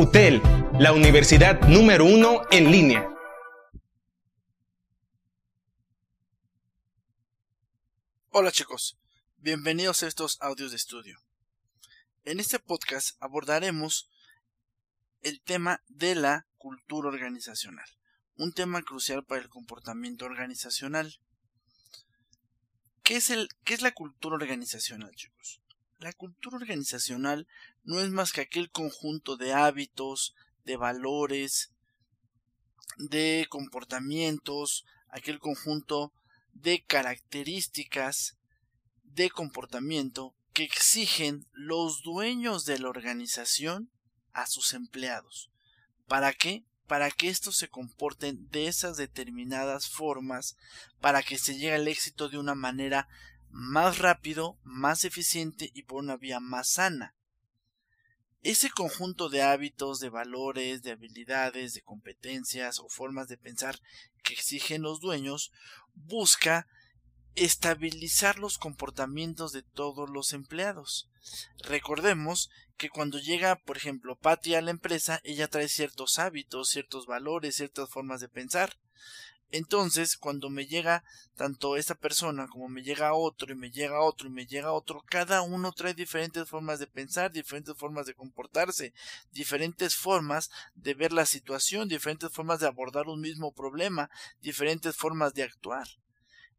UTEL, la universidad número uno en línea. Hola chicos, bienvenidos a estos audios de estudio. En este podcast abordaremos el tema de la cultura organizacional, un tema crucial para el comportamiento organizacional. ¿Qué es, el, qué es la cultura organizacional, chicos? La cultura organizacional no es más que aquel conjunto de hábitos, de valores, de comportamientos, aquel conjunto de características de comportamiento que exigen los dueños de la organización a sus empleados. ¿Para qué? Para que estos se comporten de esas determinadas formas, para que se llegue al éxito de una manera más rápido, más eficiente y por una vía más sana. Ese conjunto de hábitos, de valores, de habilidades, de competencias o formas de pensar que exigen los dueños busca estabilizar los comportamientos de todos los empleados. Recordemos que cuando llega, por ejemplo, Patty a la empresa, ella trae ciertos hábitos, ciertos valores, ciertas formas de pensar. Entonces, cuando me llega tanto esa persona como me llega otro y me llega otro y me llega otro, cada uno trae diferentes formas de pensar, diferentes formas de comportarse, diferentes formas de ver la situación, diferentes formas de abordar un mismo problema, diferentes formas de actuar.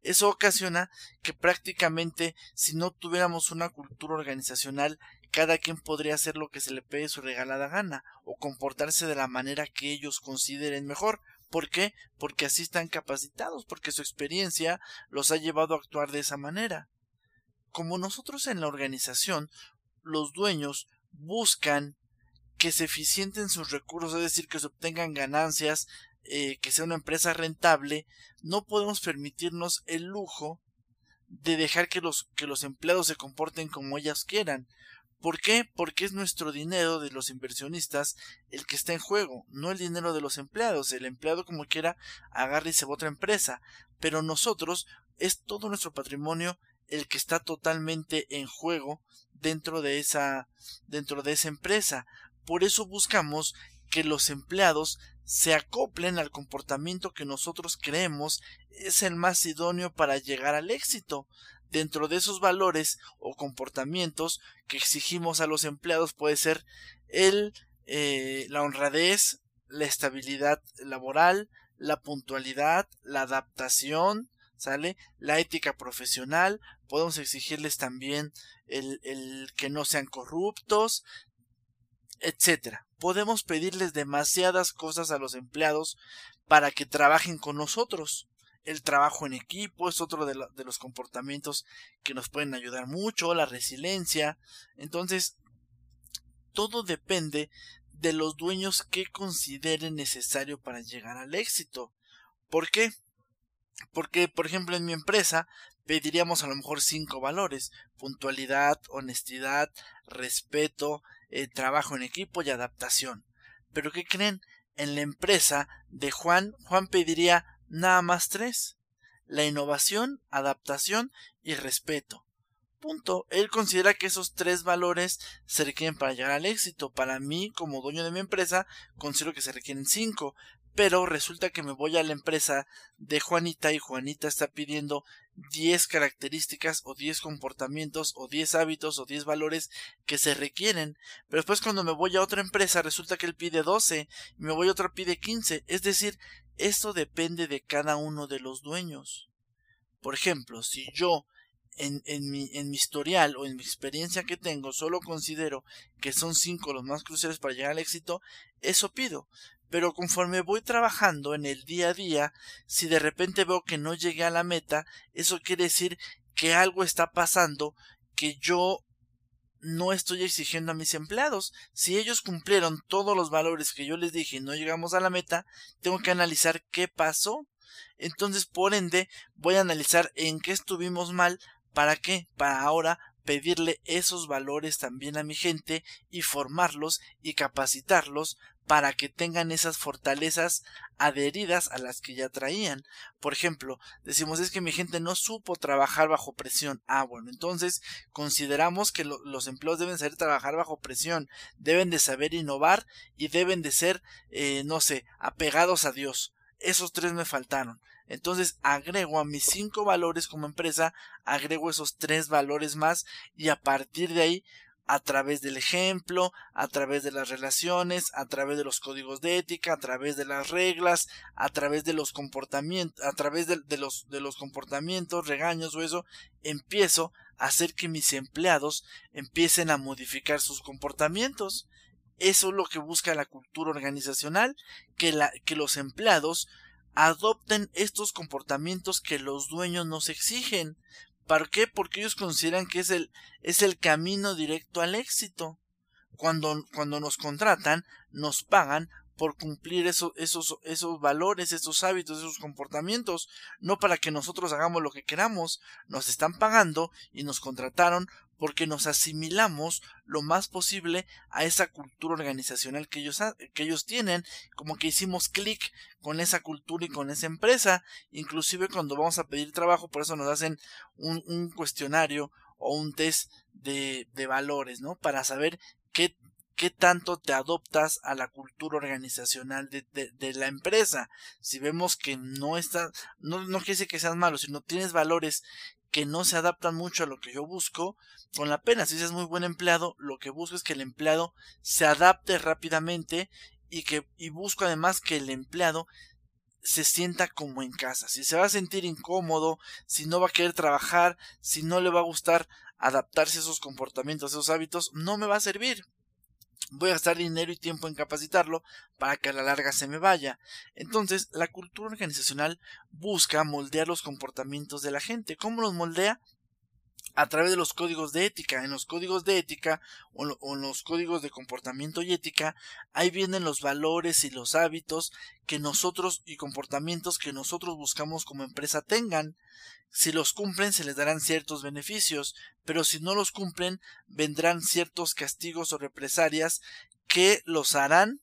Eso ocasiona que prácticamente si no tuviéramos una cultura organizacional, cada quien podría hacer lo que se le pegue su regalada gana o comportarse de la manera que ellos consideren mejor. ¿Por qué? Porque así están capacitados, porque su experiencia los ha llevado a actuar de esa manera. Como nosotros en la organización, los dueños buscan que se eficienten sus recursos, es decir, que se obtengan ganancias, eh, que sea una empresa rentable, no podemos permitirnos el lujo de dejar que los, que los empleados se comporten como ellas quieran. ¿Por qué? Porque es nuestro dinero de los inversionistas el que está en juego, no el dinero de los empleados. El empleado como quiera agarra y se va a otra empresa, pero nosotros es todo nuestro patrimonio el que está totalmente en juego dentro de esa dentro de esa empresa. Por eso buscamos que los empleados se acoplen al comportamiento que nosotros creemos es el más idóneo para llegar al éxito dentro de esos valores o comportamientos que exigimos a los empleados puede ser el eh, la honradez, la estabilidad laboral, la puntualidad, la adaptación, ¿sale? La ética profesional, podemos exigirles también el, el que no sean corruptos, etcétera. Podemos pedirles demasiadas cosas a los empleados para que trabajen con nosotros el trabajo en equipo es otro de, los comportamientos que nos pueden ayudar mucho, la resiliencia. Entonces, todo depende de los dueños que consideren necesario para llegar al éxito. ¿Por qué? Porque, por ejemplo, en mi empresa pediríamos a lo mejor cinco valores puntualidad, honestidad, respeto, eh, trabajo en equipo y adaptación. Pero ¿qué creen? En la empresa de Juan, Juan pediría nada más tres. La innovación, adaptación y respeto. Punto. Él considera que esos tres valores se requieren para llegar al éxito. Para mí, como dueño de mi empresa, considero que se requieren cinco pero resulta que me voy a la empresa de Juanita y Juanita está pidiendo 10 características o 10 comportamientos o 10 hábitos o 10 valores que se requieren. Pero después cuando me voy a otra empresa resulta que él pide 12 y me voy a otra pide 15. Es decir, esto depende de cada uno de los dueños. Por ejemplo, si yo en, en, mi, en mi historial o en mi experiencia que tengo solo considero que son cinco los más cruciales para llegar al éxito, eso pido pero conforme voy trabajando en el día a día, si de repente veo que no llegué a la meta, eso quiere decir que algo está pasando que yo no estoy exigiendo a mis empleados. Si ellos cumplieron todos los valores que yo les dije y no llegamos a la meta, tengo que analizar qué pasó. Entonces, por ende, voy a analizar en qué estuvimos mal. ¿Para qué? Para ahora pedirle esos valores también a mi gente y formarlos y capacitarlos para que tengan esas fortalezas adheridas a las que ya traían. Por ejemplo, decimos es que mi gente no supo trabajar bajo presión. Ah, bueno, entonces consideramos que los empleados deben saber trabajar bajo presión, deben de saber innovar y deben de ser, eh, no sé, apegados a Dios. Esos tres me faltaron. Entonces agrego a mis cinco valores como empresa, agrego esos tres valores más y a partir de ahí a través del ejemplo, a través de las relaciones, a través de los códigos de ética, a través de las reglas, a través de los comportamientos, a través de, los, comportamientos, regaños o eso, empiezo a hacer que mis empleados empiecen a modificar sus comportamientos. Eso es lo que busca la cultura organizacional, que, la, que los empleados adopten estos comportamientos que los dueños nos exigen. ¿Para qué? Porque ellos consideran que es el, es el camino directo al éxito. Cuando, cuando nos contratan, nos pagan por cumplir esos, esos, esos valores, esos hábitos, esos comportamientos, no para que nosotros hagamos lo que queramos, nos están pagando y nos contrataron porque nos asimilamos lo más posible a esa cultura organizacional que ellos, que ellos tienen, como que hicimos clic con esa cultura y con esa empresa, inclusive cuando vamos a pedir trabajo, por eso nos hacen un, cuestionario o un test de, de valores, ¿no? Para saber qué qué tanto te adoptas a la cultura organizacional de, de, la empresa. Si vemos que no está, no, no quiere decir que seas malo, sino tienes valores que no se adaptan mucho a lo que yo busco, con la pena, si es muy buen empleado, lo que busco es que el empleado se adapte rápidamente y que y busco además que el empleado se sienta como en casa. Si se va a sentir incómodo, si no va a querer trabajar, si no le va a gustar adaptarse a esos comportamientos, a esos hábitos, no me va a servir voy a gastar dinero y tiempo en capacitarlo para que a la larga se me vaya. Entonces, la cultura organizacional busca moldear los comportamientos de la gente. ¿Cómo los moldea? A través de los códigos de ética. En los códigos de ética o, en los códigos de comportamiento y ética, ahí vienen los valores y los hábitos que nosotros y comportamientos que nosotros buscamos como empresa tengan. Si los cumplen se les darán ciertos beneficios, pero si no los cumplen vendrán ciertos castigos o represalias que los harán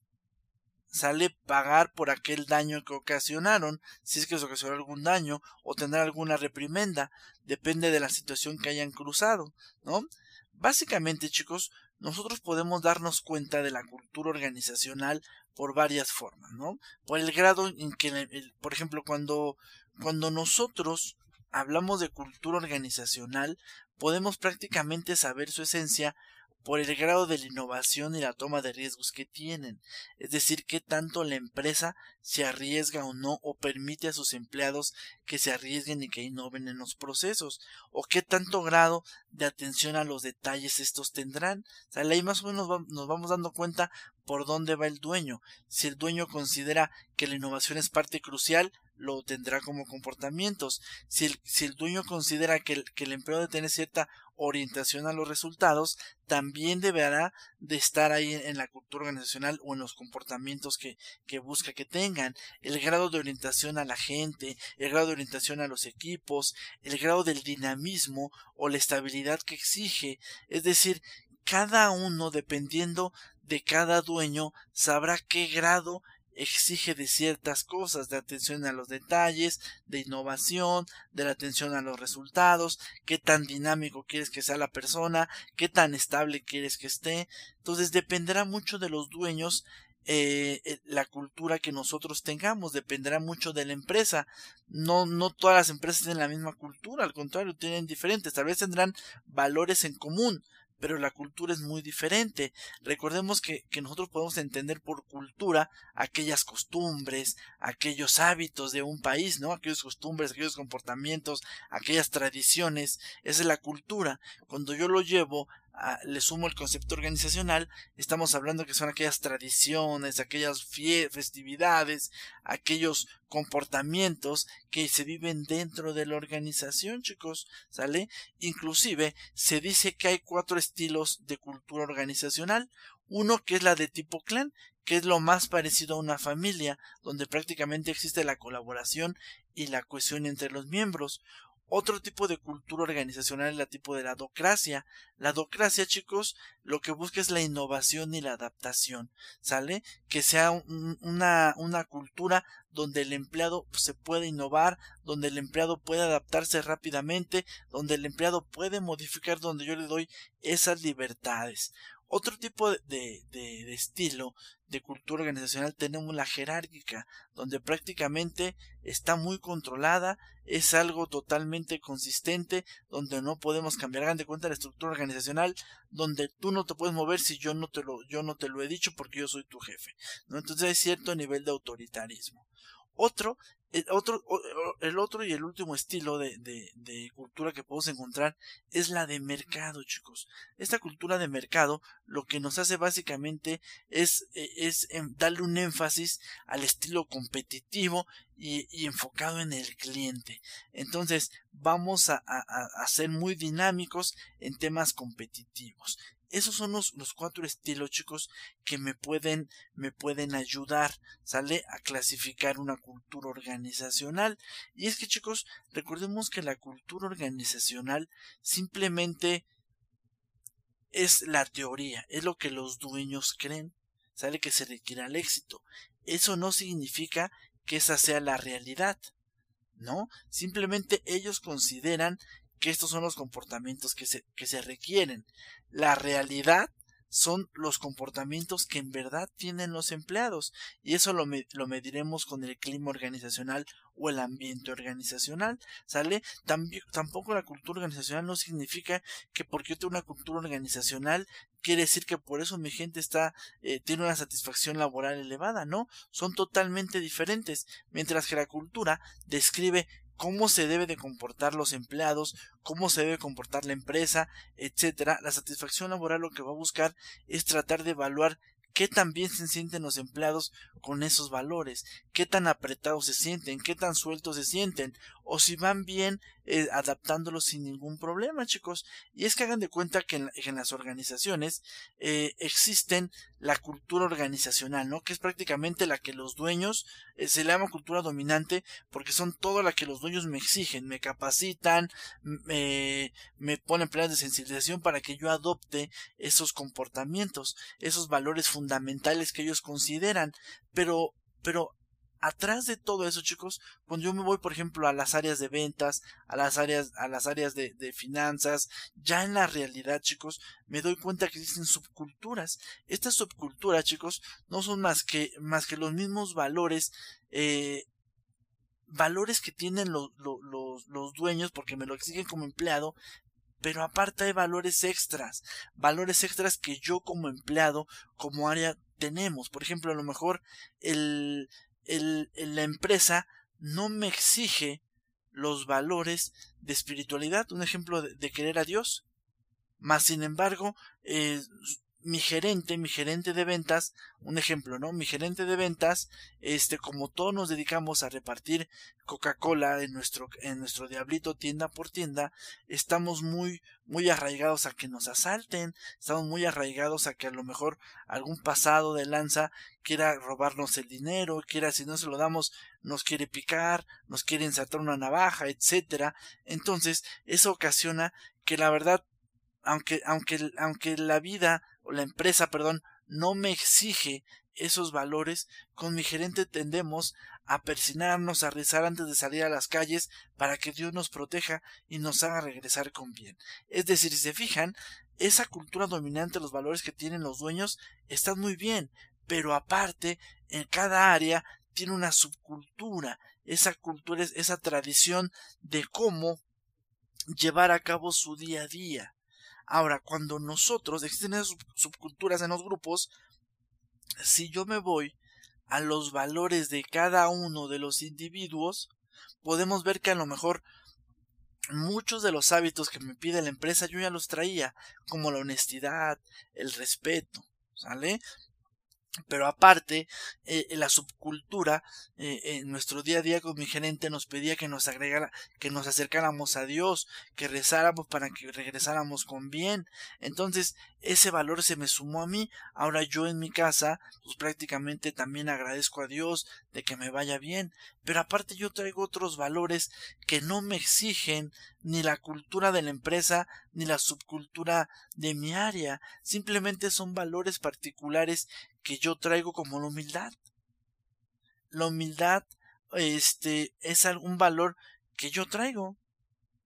sale pagar por aquel daño que ocasionaron, si es que se ocasionó algún daño, o tendrá alguna reprimenda, depende de la situación que hayan cruzado, ¿no? Básicamente, chicos, nosotros podemos darnos cuenta de la cultura organizacional por varias formas, ¿no? Por el grado en que, por ejemplo, cuando, cuando nosotros hablamos de cultura organizacional, podemos prácticamente saber su esencia por el grado de la innovación y la toma de riesgos que tienen, es decir, qué tanto la empresa se arriesga o no o permite a sus empleados que se arriesguen y que innoven en los procesos, o qué tanto grado de atención a los detalles estos tendrán. O sea, ahí más o menos nos vamos dando cuenta por dónde va el dueño. Si el dueño considera que la innovación es parte crucial, lo tendrá como comportamientos. Si el, si el dueño considera que el, que el empleo debe tener cierta orientación a los resultados, también deberá de estar ahí en, la cultura organizacional o en los comportamientos que, que busca que tengan. El grado de orientación a la gente, el grado de orientación a los equipos, el grado del dinamismo o la estabilidad que exige. Es decir, cada uno, dependiendo de cada dueño, sabrá qué grado exige de ciertas cosas, de atención a los detalles, de innovación, de la atención a los resultados, qué tan dinámico quieres que sea la persona, qué tan estable quieres que esté. Entonces dependerá mucho de los dueños eh, eh, la cultura que nosotros tengamos dependerá mucho de la empresa. No, no todas las empresas tienen la misma cultura, al contrario, tienen diferentes. Tal vez tendrán valores en común, pero la cultura es muy diferente. Recordemos que, que, nosotros podemos entender por cultura aquellas costumbres, aquellos hábitos de un país, ¿no? Aquellos costumbres, aquellos comportamientos, aquellas tradiciones. Esa es la cultura. Cuando yo lo llevo le sumo el concepto organizacional, estamos hablando que son aquellas tradiciones, aquellas festividades, aquellos comportamientos que se viven dentro de la organización, chicos, ¿sale? Inclusive se dice que hay cuatro estilos de cultura organizacional, uno que es la de tipo clan, que es lo más parecido a una familia, donde prácticamente existe la colaboración y la cohesión entre los miembros. Otro tipo de cultura organizacional es la tipo de la docracia. La docracia, chicos, lo que busca es la innovación y la adaptación, ¿sale? Que sea una, una cultura donde el empleado se puede innovar, donde el empleado puede adaptarse rápidamente, donde el empleado puede modificar, donde yo le doy esas libertades. Otro tipo de, estilo de cultura organizacional tenemos la jerárquica, donde prácticamente está muy controlada, es algo totalmente consistente, donde no podemos cambiar. Hagan de cuenta la estructura organizacional, donde tú no te puedes mover si yo no te lo, yo no te lo he dicho porque yo soy tu jefe. ¿no? Entonces hay cierto nivel de autoritarismo. Otro el otro, el otro y el último estilo de, de, cultura que podemos encontrar es la de mercado, chicos. Esta cultura de mercado lo que nos hace básicamente es, e, es darle un énfasis al estilo competitivo y, enfocado en el cliente. Entonces vamos a, a, a ser muy dinámicos en temas competitivos. Esos son los, cuatro estilos, chicos, que me pueden, me pueden ayudar, ¿sale? A clasificar una cultura organizacional. Y es que, chicos, recordemos que la cultura organizacional simplemente es la teoría, es lo que los dueños creen, ¿sale? Que se requiere el éxito. Eso no significa que esa sea la realidad. ¿no? Simplemente ellos consideran que estos son los comportamientos que se, que se requieren. La realidad son los comportamientos que en verdad tienen los empleados y eso lo, lo, mediremos con el clima organizacional o el ambiente organizacional sale tampoco la cultura organizacional no significa que porque yo tengo una cultura organizacional quiere decir que por eso mi gente está eh, tiene una satisfacción laboral elevada no son totalmente diferentes mientras que la cultura describe cómo se debe de comportar los empleados, cómo se debe comportar la empresa, etcétera. La satisfacción laboral lo que va a buscar es tratar de evaluar qué tan bien se sienten los empleados con esos valores, qué tan apretados se sienten, qué tan sueltos se sienten, o si van bien eh, adaptándolos sin ningún problema, chicos. Y es que hagan de cuenta que en, las organizaciones eh, existen la cultura organizacional, ¿no? Que es prácticamente la que los dueños, eh, se le llama cultura dominante, porque son todo la que los dueños me exigen, me capacitan, me, me ponen planes de sensibilización para que yo adopte esos comportamientos, esos valores fundamentales que ellos consideran. Pero, pero atrás de todo eso, chicos, cuando yo me voy, por ejemplo, a las áreas de ventas, a las áreas, a las áreas de, finanzas, ya en la realidad, chicos, me doy cuenta que existen subculturas. Estas subculturas, chicos, no son más que, más que los mismos valores, eh, valores que tienen los, los, los dueños porque me lo exigen como empleado, pero aparte hay valores extras, valores extras que yo como empleado, como área tenemos. Por ejemplo, a lo mejor el, el, la empresa no me exige los valores de espiritualidad, un ejemplo de, querer a Dios. Más sin embargo, eh, mi gerente, mi gerente de ventas, un ejemplo, ¿no? Mi gerente de ventas, este, como todos nos dedicamos a repartir Coca-Cola en nuestro, en nuestro diablito tienda por tienda, estamos muy, muy arraigados a que nos asalten, estamos muy arraigados a que a lo mejor algún pasado de lanza quiera robarnos el dinero, quiera, si no se lo damos, nos quiere picar, nos quiere insertar una navaja, etcétera. Entonces, eso ocasiona que la verdad aunque, aunque, aunque la vida la empresa, perdón, no me exige esos valores, con mi gerente tendemos a persinarnos, a rezar antes de salir a las calles para que Dios nos proteja y nos haga regresar con bien. Es decir, si se fijan, esa cultura dominante, los valores que tienen los dueños, están muy bien, pero aparte, en cada área tiene una subcultura, esa cultura, esa tradición de cómo llevar a cabo su día a día. Ahora, cuando nosotros, existen esas subculturas en los grupos, si yo me voy a los valores de cada uno de los individuos, podemos ver que a lo mejor muchos de los hábitos que me pide la empresa yo ya los traía, como la honestidad, el respeto, ¿sale? Pero aparte, eh, la subcultura, eh, en nuestro día a día con mi gerente nos pedía que nos agregara, que nos acercáramos a Dios, que rezáramos para que regresáramos con bien. Entonces, ese valor se me sumó a mí. Ahora yo en mi casa, pues prácticamente también agradezco a Dios de que me vaya bien. Pero aparte yo traigo otros valores que no me exigen ni la cultura de la empresa ni la subcultura de mi área. Simplemente son valores particulares que yo traigo como la humildad. La humildad este es algún valor que yo traigo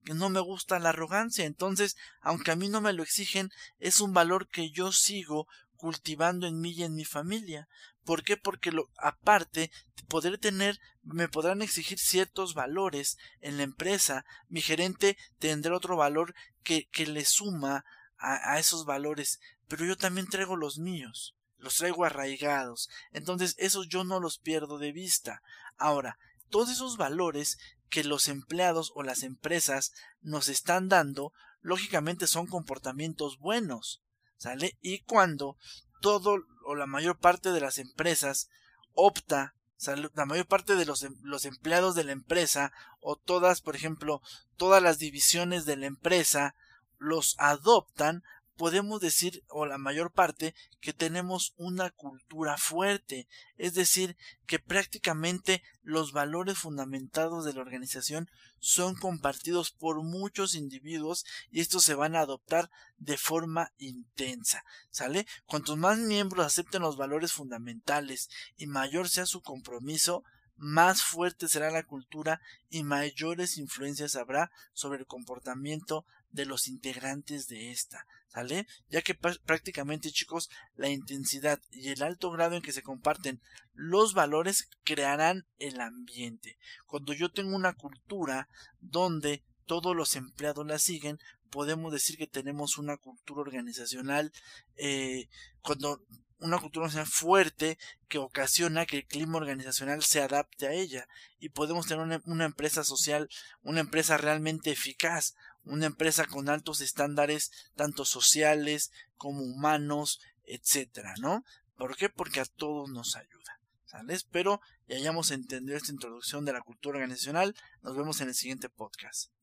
que no me gusta la arrogancia. Entonces, aunque a mí no me lo exigen, es un valor que yo sigo cultivando en mí y en mi familia. ¿Por qué? Porque lo, aparte, poder tener, me podrán exigir ciertos valores en la empresa. Mi gerente tendrá otro valor que, que le suma a, a esos valores, pero yo también traigo los míos los traigo arraigados. Entonces, esos yo no los pierdo de vista. Ahora, todos esos valores que los empleados o las empresas nos están dando, lógicamente son comportamientos buenos, ¿sale? Y cuando todo o la mayor parte de las empresas opta, la mayor parte de los, em, los empleados de la empresa o todas, por ejemplo, todas las divisiones de la empresa los adoptan, podemos decir, o la mayor parte, que tenemos una cultura fuerte, es decir, que prácticamente los valores fundamentados de la organización son compartidos por muchos individuos y estos se van a adoptar de forma intensa, ¿sale? Cuantos más miembros acepten los valores fundamentales y mayor sea su compromiso, más fuerte será la cultura y mayores influencias habrá sobre el comportamiento de los integrantes de esta, ¿sale? Ya que prácticamente, chicos, la intensidad y el alto grado en que se comparten los valores crearán el ambiente. Cuando yo tengo una cultura donde todos los empleados la siguen, podemos decir que tenemos una cultura organizacional eh, cuando una cultura organizacional fuerte que ocasiona que el clima organizacional se adapte a ella y podemos tener una, empresa social, una empresa realmente eficaz, una empresa con altos estándares tanto sociales como humanos, etcétera, ¿no? ¿Por qué? Porque a todos nos ayuda. ¿Sale? Espero y hayamos entendido esta introducción de la cultura organizacional. Nos vemos en el siguiente podcast.